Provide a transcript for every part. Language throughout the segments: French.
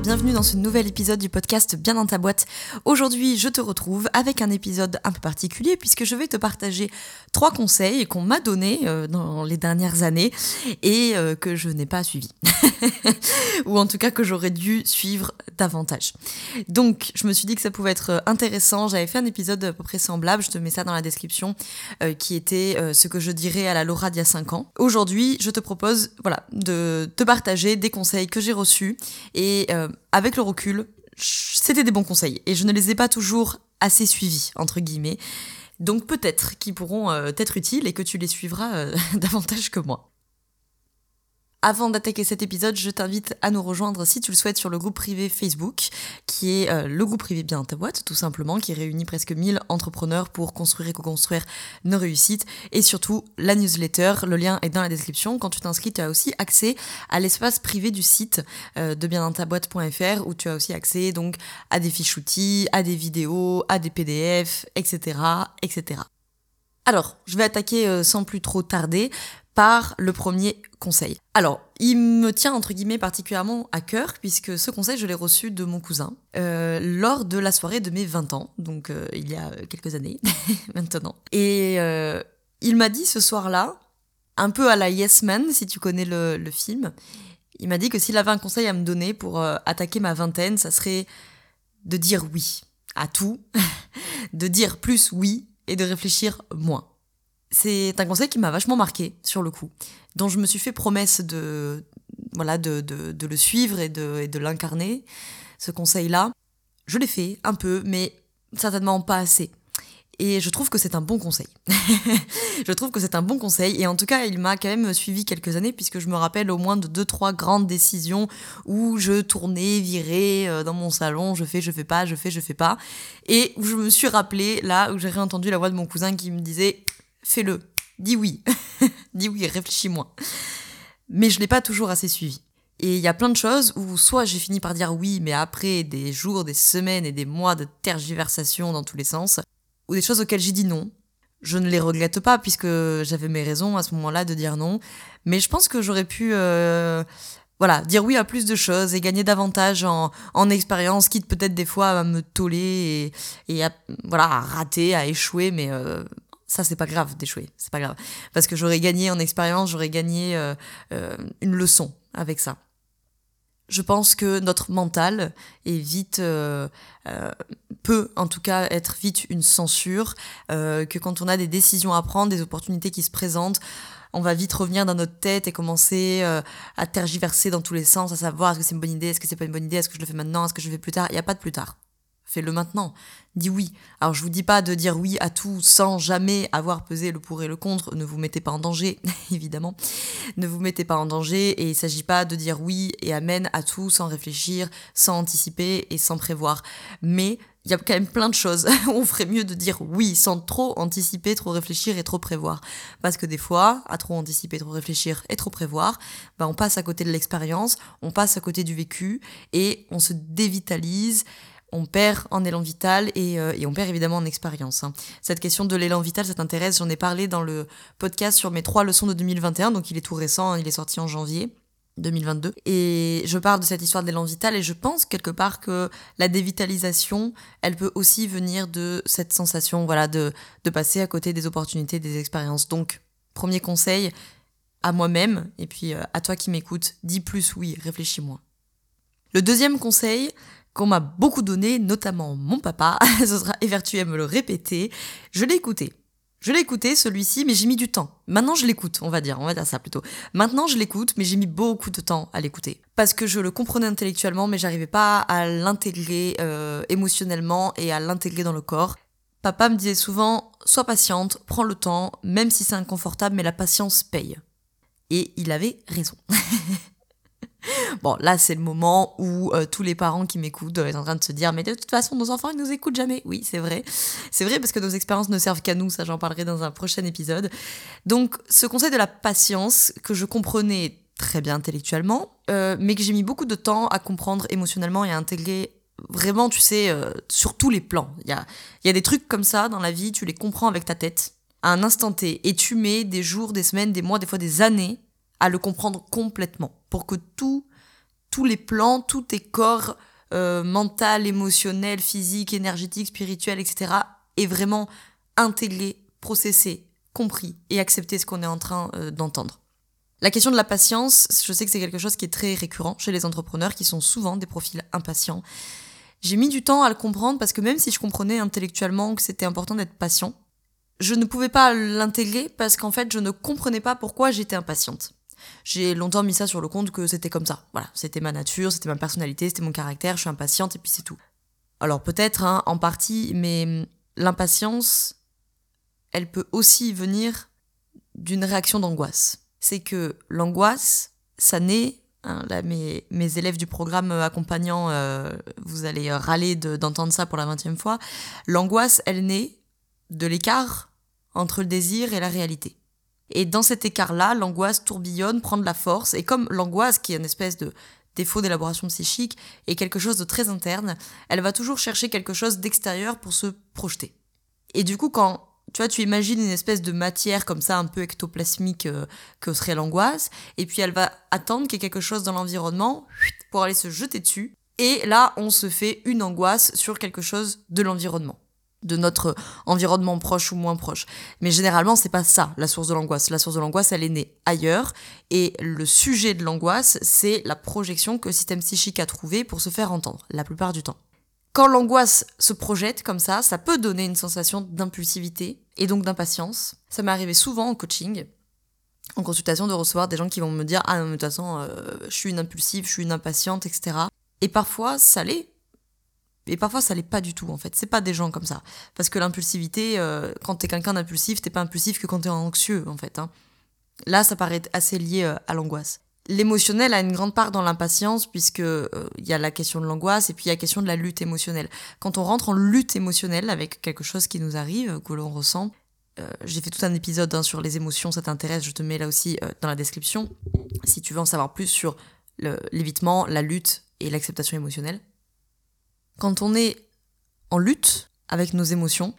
Bienvenue dans ce nouvel épisode du podcast Bien dans ta boîte. Aujourd'hui, je te retrouve avec un épisode un peu particulier puisque je vais te partager trois conseils qu'on m'a donnés euh, dans les dernières années et euh, que je n'ai pas suivis. Ou en tout cas que j'aurais dû suivre davantage. Donc, je me suis dit que ça pouvait être intéressant. J'avais fait un épisode à peu près semblable, je te mets ça dans la description, euh, qui était ce que je dirais à la Laura d'il y a 5 ans. Aujourd'hui, je te propose voilà, de te partager des conseils que j'ai reçus et euh, avec le recul, c'était des bons conseils et je ne les ai pas toujours assez suivis, entre guillemets. Donc peut-être qu'ils pourront euh, être utiles et que tu les suivras euh, davantage que moi. Avant d'attaquer cet épisode, je t'invite à nous rejoindre si tu le souhaites sur le groupe privé Facebook, qui est euh, le groupe privé Bien ta boîte, tout simplement, qui réunit presque 1000 entrepreneurs pour construire et co-construire nos réussites, et surtout la newsletter, le lien est dans la description. Quand tu t'inscris, tu as aussi accès à l'espace privé du site euh, de biendantaboîte.fr, où tu as aussi accès donc à des fiches outils, à des vidéos, à des PDF, etc., etc. Alors, je vais attaquer euh, sans plus trop tarder par le premier conseil. Alors, il me tient entre guillemets particulièrement à cœur puisque ce conseil, je l'ai reçu de mon cousin euh, lors de la soirée de mes 20 ans, donc euh, il y a quelques années maintenant. Et euh, il m'a dit ce soir-là, un peu à la Yes Man, si tu connais le, le film, il m'a dit que s'il avait un conseil à me donner pour attaquer ma vingtaine, ça serait de dire oui à tout, de dire plus oui et de réfléchir moins c'est un conseil qui m'a vachement marqué sur le coup, dont je me suis fait promesse de voilà de, de, le suivre et de, et de l'incarner. Ce conseil-là, je l'ai fait un peu, mais certainement pas assez. Et je trouve que c'est un bon conseil. je trouve que c'est un bon conseil. Et en tout cas, il m'a quand même suivi quelques années, puisque je me rappelle au moins de deux, trois grandes décisions où je tournais, virais euh, dans mon salon, je fais, je fais pas, je fais, je fais pas. Et où je me suis rappelé, là, où j'ai réentendu la voix de mon cousin qui me disait fais-le, dis oui, dis oui, réfléchis moins. Mais je l'ai pas toujours assez suivi. Et il y a plein de choses où soit j'ai fini par dire oui, mais après des jours, des semaines et des mois de tergiversation dans tous les sens, ou des choses auxquelles j'ai dit non. Je ne les regrette pas puisque j'avais mes raisons à ce moment-là de dire non, mais je pense que j'aurais pu euh, voilà, dire oui à plus de choses et gagner davantage en, en expérience, quitte peut-être des fois à me toller et, et à, voilà, à rater, à échouer, mais euh, ça c'est pas grave d'échouer, c'est pas grave. Parce que j'aurais gagné en expérience, j'aurais gagné euh, euh, une leçon avec ça. Je pense que notre mental est vite, euh, peut en tout cas être vite une censure, que quand on a des décisions à prendre, des opportunités qui se présentent, on va vite revenir dans notre tête et commencer à tergiverser dans tous les sens, à savoir est-ce que c'est une bonne idée, est-ce que c'est pas une bonne idée, est-ce que je le fais maintenant, est-ce que je le fais plus tard. Il n'y a pas de plus tard fais-le maintenant. Dis oui. Alors je vous dis pas de dire oui à tout sans jamais avoir pesé le pour et le contre. Ne vous mettez pas en danger, évidemment. Ne vous mettez pas en danger et il s'agit pas de dire oui et amen à tout sans réfléchir, sans anticiper et sans prévoir. Mais il y a quand même plein de choses on ferait mieux de dire oui sans trop anticiper, trop réfléchir et trop prévoir. Parce que des fois, à trop anticiper, trop réfléchir et trop prévoir, bah on passe à côté de l'expérience, on passe à côté du vécu et on se dévitalise on perd en élan vital et, euh, et on perd évidemment en expérience. Hein. Cette question de l'élan vital, ça t'intéresse J'en ai parlé dans le podcast sur mes trois leçons de 2021, donc il est tout récent, hein, il est sorti en janvier. 2022 et je parle de cette histoire d'élan vital et je pense quelque part que la dévitalisation elle peut aussi venir de cette sensation voilà de, de passer à côté des opportunités des expériences donc premier conseil à moi-même et puis euh, à toi qui m'écoutes dis plus oui réfléchis moins le deuxième conseil qu'on m'a beaucoup donné, notamment mon papa, ce sera évertué à me le répéter. Je l'ai écouté. Je l'ai écouté, celui-ci, mais j'ai mis du temps. Maintenant, je l'écoute, on va dire, on va dire ça plutôt. Maintenant, je l'écoute, mais j'ai mis beaucoup de temps à l'écouter. Parce que je le comprenais intellectuellement, mais j'arrivais pas à l'intégrer euh, émotionnellement et à l'intégrer dans le corps. Papa me disait souvent, sois patiente, prends le temps, même si c'est inconfortable, mais la patience paye. Et il avait raison. Bon, là, c'est le moment où euh, tous les parents qui m'écoutent doivent être en train de se dire, mais de toute façon, nos enfants, ils nous écoutent jamais. Oui, c'est vrai. C'est vrai parce que nos expériences ne servent qu'à nous, ça j'en parlerai dans un prochain épisode. Donc, ce conseil de la patience que je comprenais très bien intellectuellement, euh, mais que j'ai mis beaucoup de temps à comprendre émotionnellement et à intégrer vraiment, tu sais, euh, sur tous les plans. Il y a, y a des trucs comme ça dans la vie, tu les comprends avec ta tête, à un instant T, et tu mets des jours, des semaines, des mois, des fois des années à le comprendre complètement, pour que tout, tous les plans, tous tes corps, euh, mental, émotionnel, physique, énergétique, spirituel, etc., aient vraiment intégré, processé, compris et accepté ce qu'on est en train euh, d'entendre. La question de la patience, je sais que c'est quelque chose qui est très récurrent chez les entrepreneurs qui sont souvent des profils impatients. J'ai mis du temps à le comprendre parce que même si je comprenais intellectuellement que c'était important d'être patient, je ne pouvais pas l'intégrer parce qu'en fait je ne comprenais pas pourquoi j'étais impatiente. J'ai longtemps mis ça sur le compte que c'était comme ça. Voilà, c'était ma nature, c'était ma personnalité, c'était mon caractère, je suis impatiente et puis c'est tout. Alors peut-être hein, en partie, mais l'impatience, elle peut aussi venir d'une réaction d'angoisse c'est que l'angoisse, ça naît, hein, là mes, élèves du programme accompagnant, euh, vous allez râler d'entendre ça pour la vingtième fois, l'angoisse, elle naît de l'écart entre le désir et la réalité. Et dans cet écart-là, l'angoisse tourbillonne, prend de la force, et comme l'angoisse, qui est une espèce de défaut d'élaboration psychique, est quelque chose de très interne, elle va toujours chercher quelque chose d'extérieur pour se projeter. Et du coup, quand tu vois, tu imagines une espèce de matière comme ça, un peu ectoplasmique euh, que serait l'angoisse, et puis elle va attendre qu'il y ait quelque chose dans l'environnement pour aller se jeter dessus, et là, on se fait une angoisse sur quelque chose de l'environnement de notre environnement proche ou moins proche. Mais généralement, c'est pas ça la source de l'angoisse. La source de l'angoisse, elle est née ailleurs et le sujet de l'angoisse, c'est la projection que le système psychique a trouvé pour se faire entendre la plupart du temps. Quand l'angoisse se projette comme ça, ça peut donner une sensation d'impulsivité et donc d'impatience. Ça m'est arrivé souvent en coaching, en consultation, de recevoir des gens qui vont me dire Ah non, mais de toute façon, euh, je suis une impulsive, je suis une impatiente, etc. Et parfois, ça l'est. Et parfois, ça l'est pas du tout, en fait. C'est pas des gens comme ça. Parce que l'impulsivité, euh, quand t'es quelqu'un d'impulsif, t'es pas impulsif que quand t'es anxieux, en fait. Hein. Là, ça paraît assez lié euh, à l'angoisse. L'émotionnel a une grande part dans l'impatience puisque euh, il y a la question de l'angoisse et puis il y a la question de la lutte émotionnelle. Quand on rentre en lutte émotionnelle avec quelque chose qui nous arrive, que l'on ressent, euh, j'ai fait tout un épisode hein, sur les émotions, ça t'intéresse, je te mets là aussi dans la description si tu veux en savoir plus sur l'évitement, la lutte et l'acceptation émotionnelle. Quand on est en lutte avec nos émotions,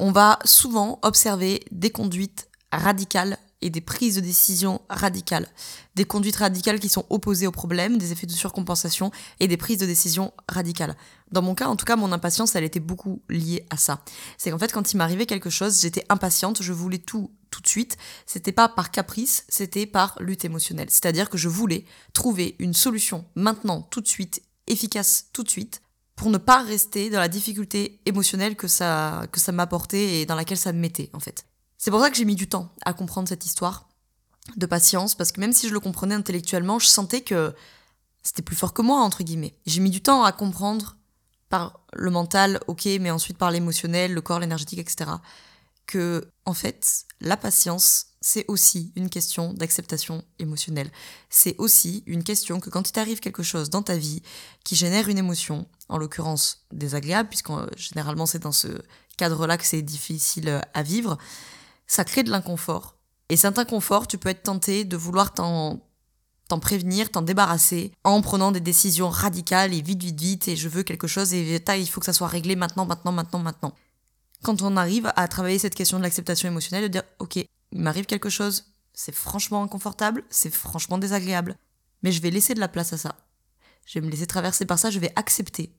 on va souvent observer des conduites radicales et des prises de décision radicales, des conduites radicales qui sont opposées au problème, des effets de surcompensation et des prises de décision radicales. Dans mon cas, en tout cas, mon impatience, elle était beaucoup liée à ça. C'est qu'en fait, quand il m'arrivait quelque chose, j'étais impatiente, je voulais tout tout de suite. C'était pas par caprice, c'était par lutte émotionnelle. C'est-à-dire que je voulais trouver une solution maintenant, tout de suite, efficace tout de suite, pour ne pas rester dans la difficulté émotionnelle que ça, que ça m'apportait et dans laquelle ça me mettait, en fait. C'est pour ça que j'ai mis du temps à comprendre cette histoire de patience, parce que même si je le comprenais intellectuellement, je sentais que c'était plus fort que moi, entre guillemets. J'ai mis du temps à comprendre par le mental, ok, mais ensuite par l'émotionnel, le corps, l'énergétique, etc. Que, en fait, la patience, c'est aussi une question d'acceptation émotionnelle. C'est aussi une question que quand il t'arrive quelque chose dans ta vie qui génère une émotion, en l'occurrence désagréable, puisque généralement c'est dans ce cadre-là que c'est difficile à vivre, ça crée de l'inconfort. Et cet inconfort, tu peux être tenté de vouloir t'en t'en prévenir, t'en débarrasser, en prenant des décisions radicales et vite, vite, vite, et je veux quelque chose, et il faut que ça soit réglé maintenant, maintenant, maintenant, maintenant. Quand on arrive à travailler cette question de l'acceptation émotionnelle, de dire, ok, il m'arrive quelque chose, c'est franchement inconfortable, c'est franchement désagréable, mais je vais laisser de la place à ça. Je vais me laisser traverser par ça, je vais accepter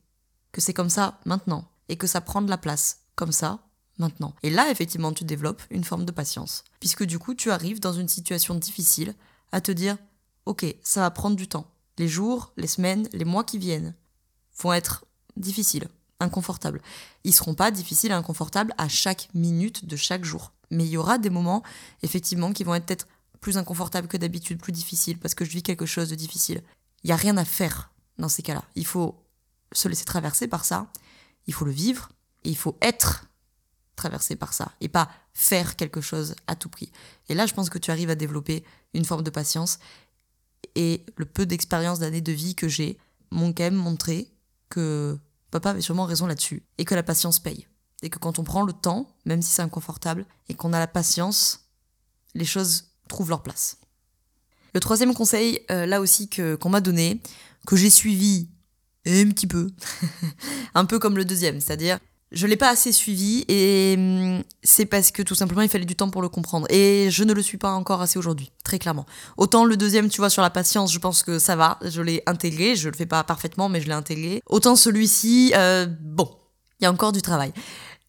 que c'est comme ça maintenant, et que ça prend de la place, comme ça, maintenant. Et là, effectivement, tu développes une forme de patience. Puisque du coup, tu arrives dans une situation difficile à te dire, ok, ça va prendre du temps. Les jours, les semaines, les mois qui viennent vont être difficiles, inconfortables. Ils seront pas difficiles et inconfortables à chaque minute de chaque jour. Mais il y aura des moments, effectivement, qui vont être peut-être plus inconfortables que d'habitude, plus difficiles, parce que je vis quelque chose de difficile. Il n'y a rien à faire dans ces cas-là. Il faut se laisser traverser par ça, il faut le vivre, et il faut être traverser par ça et pas faire quelque chose à tout prix. Et là, je pense que tu arrives à développer une forme de patience et le peu d'expérience d'années de vie que j'ai m'ont quand même montré que papa avait sûrement raison là-dessus et que la patience paye. Et que quand on prend le temps, même si c'est inconfortable, et qu'on a la patience, les choses trouvent leur place. Le troisième conseil, euh, là aussi, qu'on m'a donné, que j'ai suivi un petit peu, un peu comme le deuxième, c'est-à-dire je l'ai pas assez suivi et hum, c'est parce que tout simplement il fallait du temps pour le comprendre et je ne le suis pas encore assez aujourd'hui, très clairement. Autant le deuxième, tu vois, sur la patience, je pense que ça va, je l'ai intégré, je le fais pas parfaitement mais je l'ai intégré. Autant celui-ci, euh, bon, il y a encore du travail.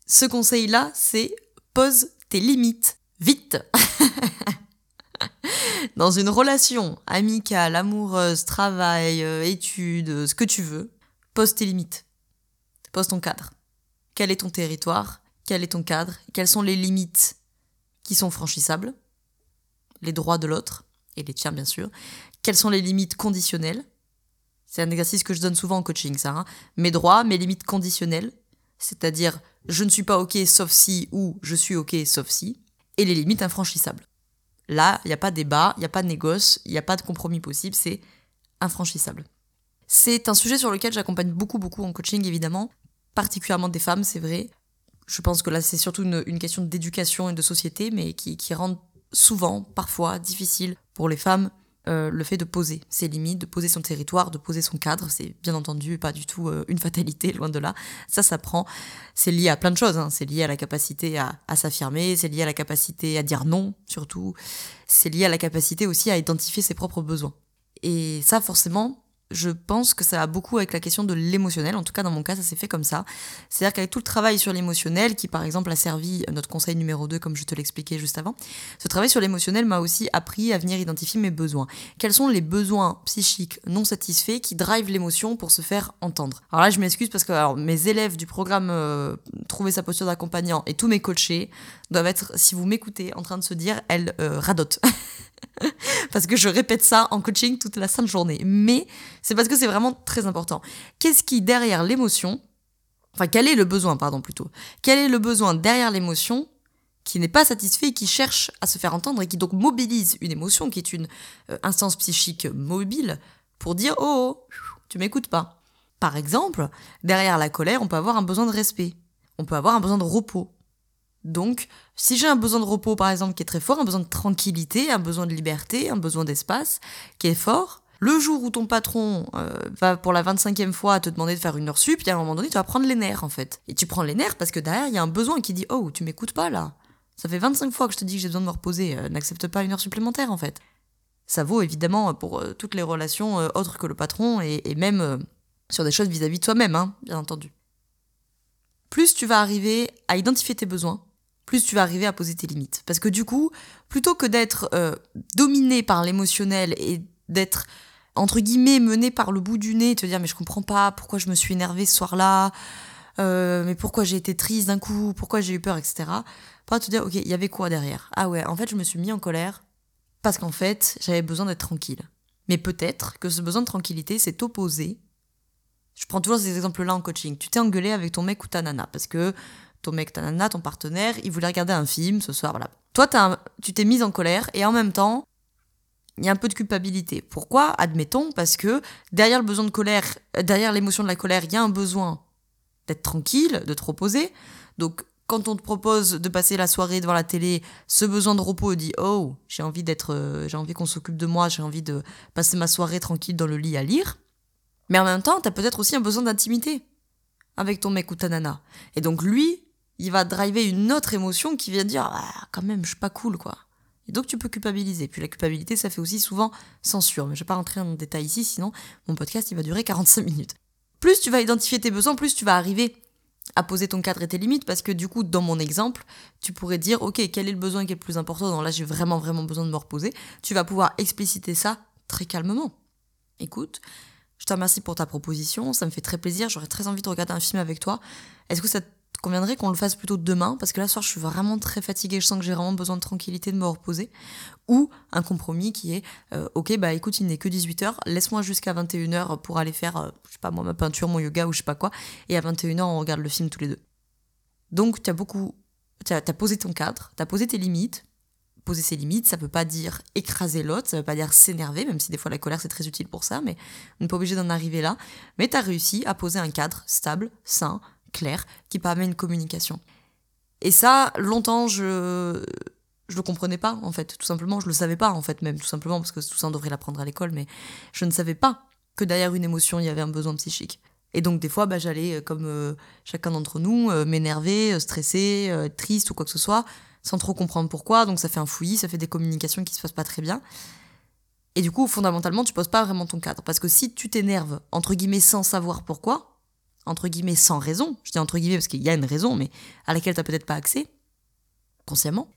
Ce conseil-là, c'est pose tes limites vite. Dans une relation amicale, amoureuse, travail, euh, études, ce que tu veux, pose tes limites. Pose ton cadre. Quel est ton territoire? Quel est ton cadre? Quelles sont les limites qui sont franchissables? Les droits de l'autre, et les tiens bien sûr. Quelles sont les limites conditionnelles? C'est un exercice que je donne souvent en coaching, ça. Hein. mes droits, mes limites conditionnelles, c'est-à-dire je ne suis pas OK sauf si ou je suis OK sauf si, et les limites infranchissables. Là, il n'y a pas de débat, il n'y a pas de négoce, il n'y a pas de compromis possible, c'est infranchissable. C'est un sujet sur lequel j'accompagne beaucoup, beaucoup en coaching, évidemment, particulièrement des femmes, c'est vrai. Je pense que là, c'est surtout une, question d'éducation et de société, mais qui, qui rend souvent, parfois, difficile pour les femmes euh, le fait de poser ses limites, de poser son territoire, de poser son cadre. C'est bien entendu pas du tout euh, une fatalité, loin de là. Ça s'apprend. C'est lié à plein de choses. Hein. C'est lié à la capacité à s'affirmer, c'est lié à la capacité à dire non, surtout. C'est lié à la capacité aussi à identifier ses propres besoins. Et ça, forcément, je pense que ça a beaucoup avec la question de l'émotionnel. En tout cas, dans mon cas, ça s'est fait comme ça. C'est-à-dire qu'avec tout le travail sur l'émotionnel, qui par exemple a servi notre conseil numéro 2, comme je te l'expliquais juste avant, ce travail sur l'émotionnel m'a aussi appris à venir identifier mes besoins. Quels sont les besoins psychiques non satisfaits qui drivent l'émotion pour se faire entendre? Alors là, je m'excuse parce que mes élèves du programme euh, Trouver sa posture d'accompagnant et tous mes coachés doivent être, si vous m'écoutez, en train de se dire, elle euh, radote. parce que je répète ça en coaching toute la sainte journée. Mais c'est parce que c'est vraiment très important. Qu'est-ce qui, derrière l'émotion, enfin, quel est le besoin, pardon, plutôt, quel est le besoin derrière l'émotion qui n'est pas satisfait qui cherche à se faire entendre et qui donc mobilise une émotion qui est une euh, instance psychique mobile pour dire oh, oh tu m'écoutes pas. Par exemple, derrière la colère, on peut avoir un besoin de respect. On peut avoir un besoin de repos. Donc, si j'ai un besoin de repos, par exemple, qui est très fort, un besoin de tranquillité, un besoin de liberté, un besoin d'espace, qui est fort, le jour où ton patron euh, va pour la 25e fois te demander de faire une heure sup, il y a un moment donné, tu vas prendre les nerfs, en fait. Et tu prends les nerfs parce que derrière, il y a un besoin qui dit Oh, tu m'écoutes pas là. Ça fait 25 fois que je te dis que j'ai besoin de me reposer, euh, n'accepte pas une heure supplémentaire, en fait. Ça vaut évidemment pour euh, toutes les relations autres que le patron et, même sur des choses vis-à-vis -vis de toi-même, hein, bien entendu. Plus tu vas arriver à identifier tes besoins, plus tu vas arriver à poser tes limites. Parce que du coup, plutôt que d'être euh, dominé par l'émotionnel et d'être entre guillemets mené par le bout du nez, te dire mais je comprends pas pourquoi je me suis énervé ce soir-là, euh, mais pourquoi j'ai été triste d'un coup, pourquoi j'ai eu peur, etc. Pas te dire ok, il y avait quoi derrière? Ah ouais, en fait je me suis mis en colère parce qu'en fait j'avais besoin d'être tranquille. Mais peut-être que ce besoin de tranquillité s'est opposé. Je prends toujours ces exemples-là en coaching. Tu t'es engueulé avec ton mec ou ta nana parce que ton mec, ta nana, ton partenaire, il voulait regarder un film ce soir, voilà. Toi, tu t'es mise en colère et en même temps, il y a un peu de culpabilité. Pourquoi Admettons, parce que derrière le besoin de colère, derrière l'émotion de la colère, il y a un besoin d'être tranquille, de te reposer. Donc, quand on te propose de passer la soirée devant la télé, ce besoin de repos dit oh j'ai envie d'être, euh, j'ai envie qu'on s'occupe de moi, j'ai envie de passer ma soirée tranquille dans le lit à lire. Mais en même temps, tu as peut-être aussi un besoin d'intimité avec ton mec ou ta nana. Et donc lui, il va driver une autre émotion qui vient dire ah, quand même, je suis pas cool, quoi. Et donc tu peux culpabiliser. Puis la culpabilité, ça fait aussi souvent censure. Mais je vais pas rentrer en détail ici, sinon mon podcast, il va durer 45 minutes. Plus tu vas identifier tes besoins, plus tu vas arriver à poser ton cadre et tes limites, parce que du coup, dans mon exemple, tu pourrais dire, ok, quel est le besoin qui est le plus important? Donc là, j'ai vraiment, vraiment besoin de me reposer. Tu vas pouvoir expliciter ça très calmement. Écoute, je te remercie pour ta proposition, ça me fait très plaisir, j'aurais très envie de regarder un film avec toi. Est-ce que ça te conviendrait qu'on le fasse plutôt demain parce que là ce soir je suis vraiment très fatiguée, je sens que j'ai vraiment besoin de tranquillité, de me reposer ou un compromis qui est euh, OK bah écoute, il n'est que 18h, laisse-moi jusqu'à 21h pour aller faire euh, je sais pas moi ma peinture, mon yoga ou je sais pas quoi et à 21h on regarde le film tous les deux. Donc tu as beaucoup tu as, posé ton cadre, tu as posé tes limites. Poser ses limites, ça veut pas dire écraser l'autre, ça veut pas dire s'énerver, même si des fois la colère c'est très utile pour ça, mais on n'est pas obligé d'en arriver là. Mais tu as réussi à poser un cadre stable, sain, clair qui permet une communication. Et ça, longtemps, je, je le comprenais pas, en fait, tout simplement. Je le savais pas, en fait, même, tout simplement, parce que tout ça, on devrait l'apprendre à l'école, mais je ne savais pas que derrière une émotion, il y avait un besoin psychique. Et donc, des fois, bah, j'allais, euh, comme euh, chacun d'entre nous, euh, m'énerver, stresser, être triste ou quoi que ce soit, sans trop comprendre pourquoi. Donc, ça fait un fouillis, ça fait des communications qui se passent pas très bien. Et du coup, fondamentalement, tu poses pas vraiment ton cadre. Parce que si tu t'énerves, entre guillemets, sans savoir pourquoi, entre guillemets, sans raison, je dis entre guillemets parce qu'il y a une raison, mais à laquelle tu n'as peut-être pas accès, consciemment,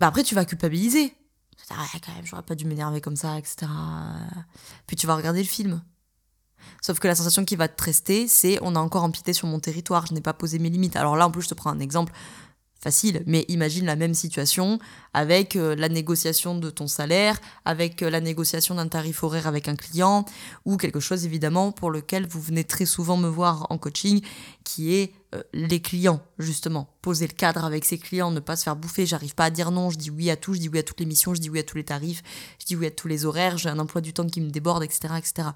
bah après, tu vas culpabiliser. Ah, quand même, j'aurais pas dû m'énerver comme ça, etc. Puis tu vas regarder le film. Sauf que la sensation qui va te rester, c'est on a encore empiété sur mon territoire, je n'ai pas posé mes limites. Alors là, en plus, je te prends un exemple facile, mais imagine la même situation avec euh, la négociation de ton salaire, avec euh, la négociation d'un tarif horaire avec un client, ou quelque chose évidemment pour lequel vous venez très souvent me voir en coaching, qui est euh, les clients, justement. Poser le cadre avec ses clients, ne pas se faire bouffer, j'arrive pas à dire non, je dis oui à tout, je dis oui à toutes les missions, je dis oui à tous les tarifs, je dis oui à tous les horaires, j'ai un emploi du temps qui me déborde, etc. etc.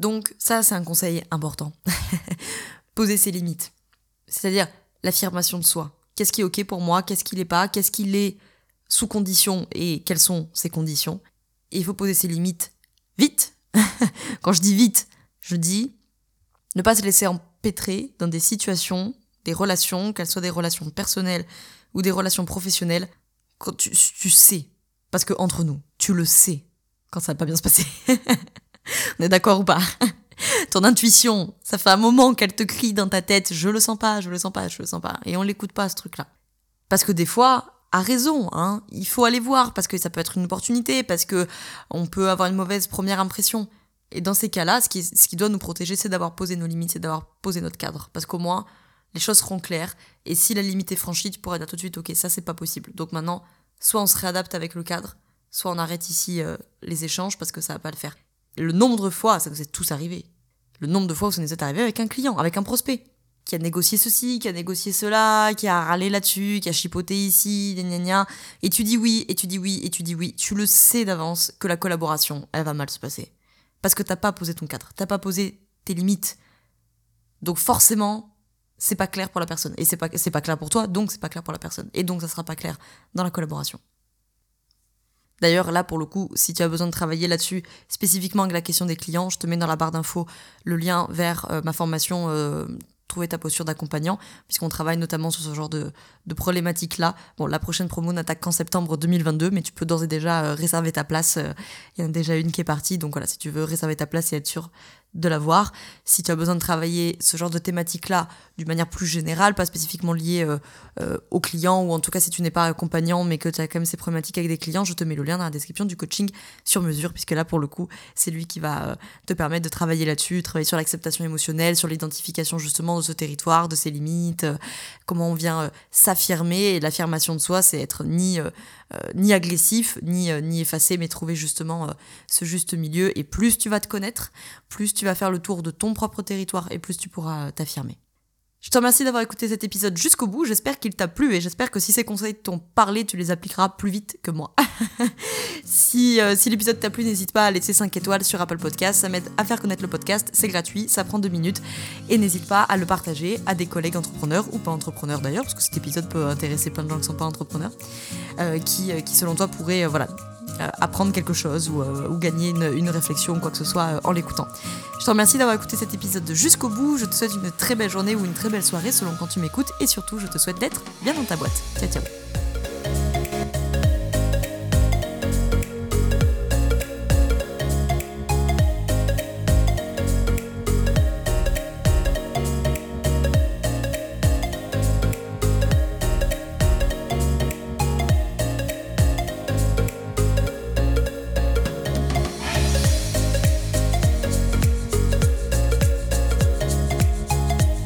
Donc ça, c'est un conseil important. Poser ses limites. C'est-à-dire, l'affirmation de soi. Qu'est-ce qui est OK pour moi Qu'est-ce qui l'est pas Qu'est-ce qui l'est sous condition et quelles sont ces conditions Et il faut poser ses limites vite. Quand je dis vite, je dis ne pas se laisser empêtrer dans des situations, des relations, qu'elles soient des relations personnelles ou des relations professionnelles, quand tu, tu sais. Parce que entre nous, tu le sais quand ça va pas bien se passer. On est d'accord ou pas? ton intuition, ça fait un moment qu'elle te crie dans ta tête, je le sens pas, je le sens pas, je le sens pas. Et on l'écoute pas, ce truc-là. Parce que des fois, à raison, hein, il faut aller voir, parce que ça peut être une opportunité, parce que on peut avoir une mauvaise première impression. Et dans ces cas-là, ce qui, ce qui doit nous protéger, c'est d'avoir posé nos limites, c'est d'avoir posé notre cadre. Parce qu'au moins, les choses seront claires. Et si la limite est franchie, tu pourras dire tout de suite, ok, ça c'est pas possible. Donc maintenant, soit on se réadapte avec le cadre, soit on arrête ici euh, les échanges parce que ça va pas le faire. Le nombre de fois, ça nous est tous arrivé. Le nombre de fois où ça nous est arrivé avec un client, avec un prospect, qui a négocié ceci, qui a négocié cela, qui a râlé là-dessus, qui a chipoté ici, gna gna et tu dis oui, et tu dis oui, et tu dis oui. Tu le sais d'avance que la collaboration, elle va mal se passer. Parce que t'as pas posé ton cadre, t'as pas posé tes limites. Donc forcément, c'est pas clair pour la personne. Et c'est pas, c'est pas clair pour toi, donc c'est pas clair pour la personne. Et donc ça sera pas clair dans la collaboration. D'ailleurs, là, pour le coup, si tu as besoin de travailler là-dessus, spécifiquement avec la question des clients, je te mets dans la barre d'infos le lien vers euh, ma formation euh, Trouver ta posture d'accompagnant, puisqu'on travaille notamment sur ce genre de, de problématiques-là. Bon, la prochaine promo n'attaque qu'en septembre 2022, mais tu peux d'ores et déjà euh, réserver ta place. Il y en a déjà une qui est partie, donc voilà, si tu veux réserver ta place et être sûr de l'avoir. Si tu as besoin de travailler ce genre de thématique-là d'une manière plus générale, pas spécifiquement liée euh, euh, aux clients, ou en tout cas si tu n'es pas accompagnant mais que tu as quand même ces problématiques avec des clients, je te mets le lien dans la description du coaching sur mesure, puisque là pour le coup, c'est lui qui va euh, te permettre de travailler là-dessus, travailler sur l'acceptation émotionnelle, sur l'identification justement de ce territoire, de ses limites, comment on vient s'affirmer, et l'affirmation de soi, c'est être ni euh, ni agressif, ni, euh, ni effacé, mais trouver justement euh, ce juste milieu. Et plus tu vas te connaître, plus tu vas faire le tour de ton propre territoire et plus tu pourras t'affirmer. Je te remercie d'avoir écouté cet épisode jusqu'au bout. J'espère qu'il t'a plu et j'espère que si ces conseils t'ont parlé, tu les appliqueras plus vite que moi. si si l'épisode t'a plu, n'hésite pas à laisser 5 étoiles sur Apple Podcast. Ça m'aide à faire connaître le podcast. C'est gratuit, ça prend 2 minutes. Et n'hésite pas à le partager à des collègues entrepreneurs ou pas entrepreneurs d'ailleurs, parce que cet épisode peut intéresser plein de gens qui ne sont pas entrepreneurs, qui, qui selon toi pourraient voilà, euh, apprendre quelque chose ou, euh, gagner une, réflexion ou quoi que ce soit euh, en l'écoutant. Je te remercie d'avoir écouté cet épisode jusqu'au bout. Je te souhaite une très belle journée ou une très belle soirée selon quand tu m'écoutes et surtout je te souhaite d'être bien dans ta boîte. Ciao ciao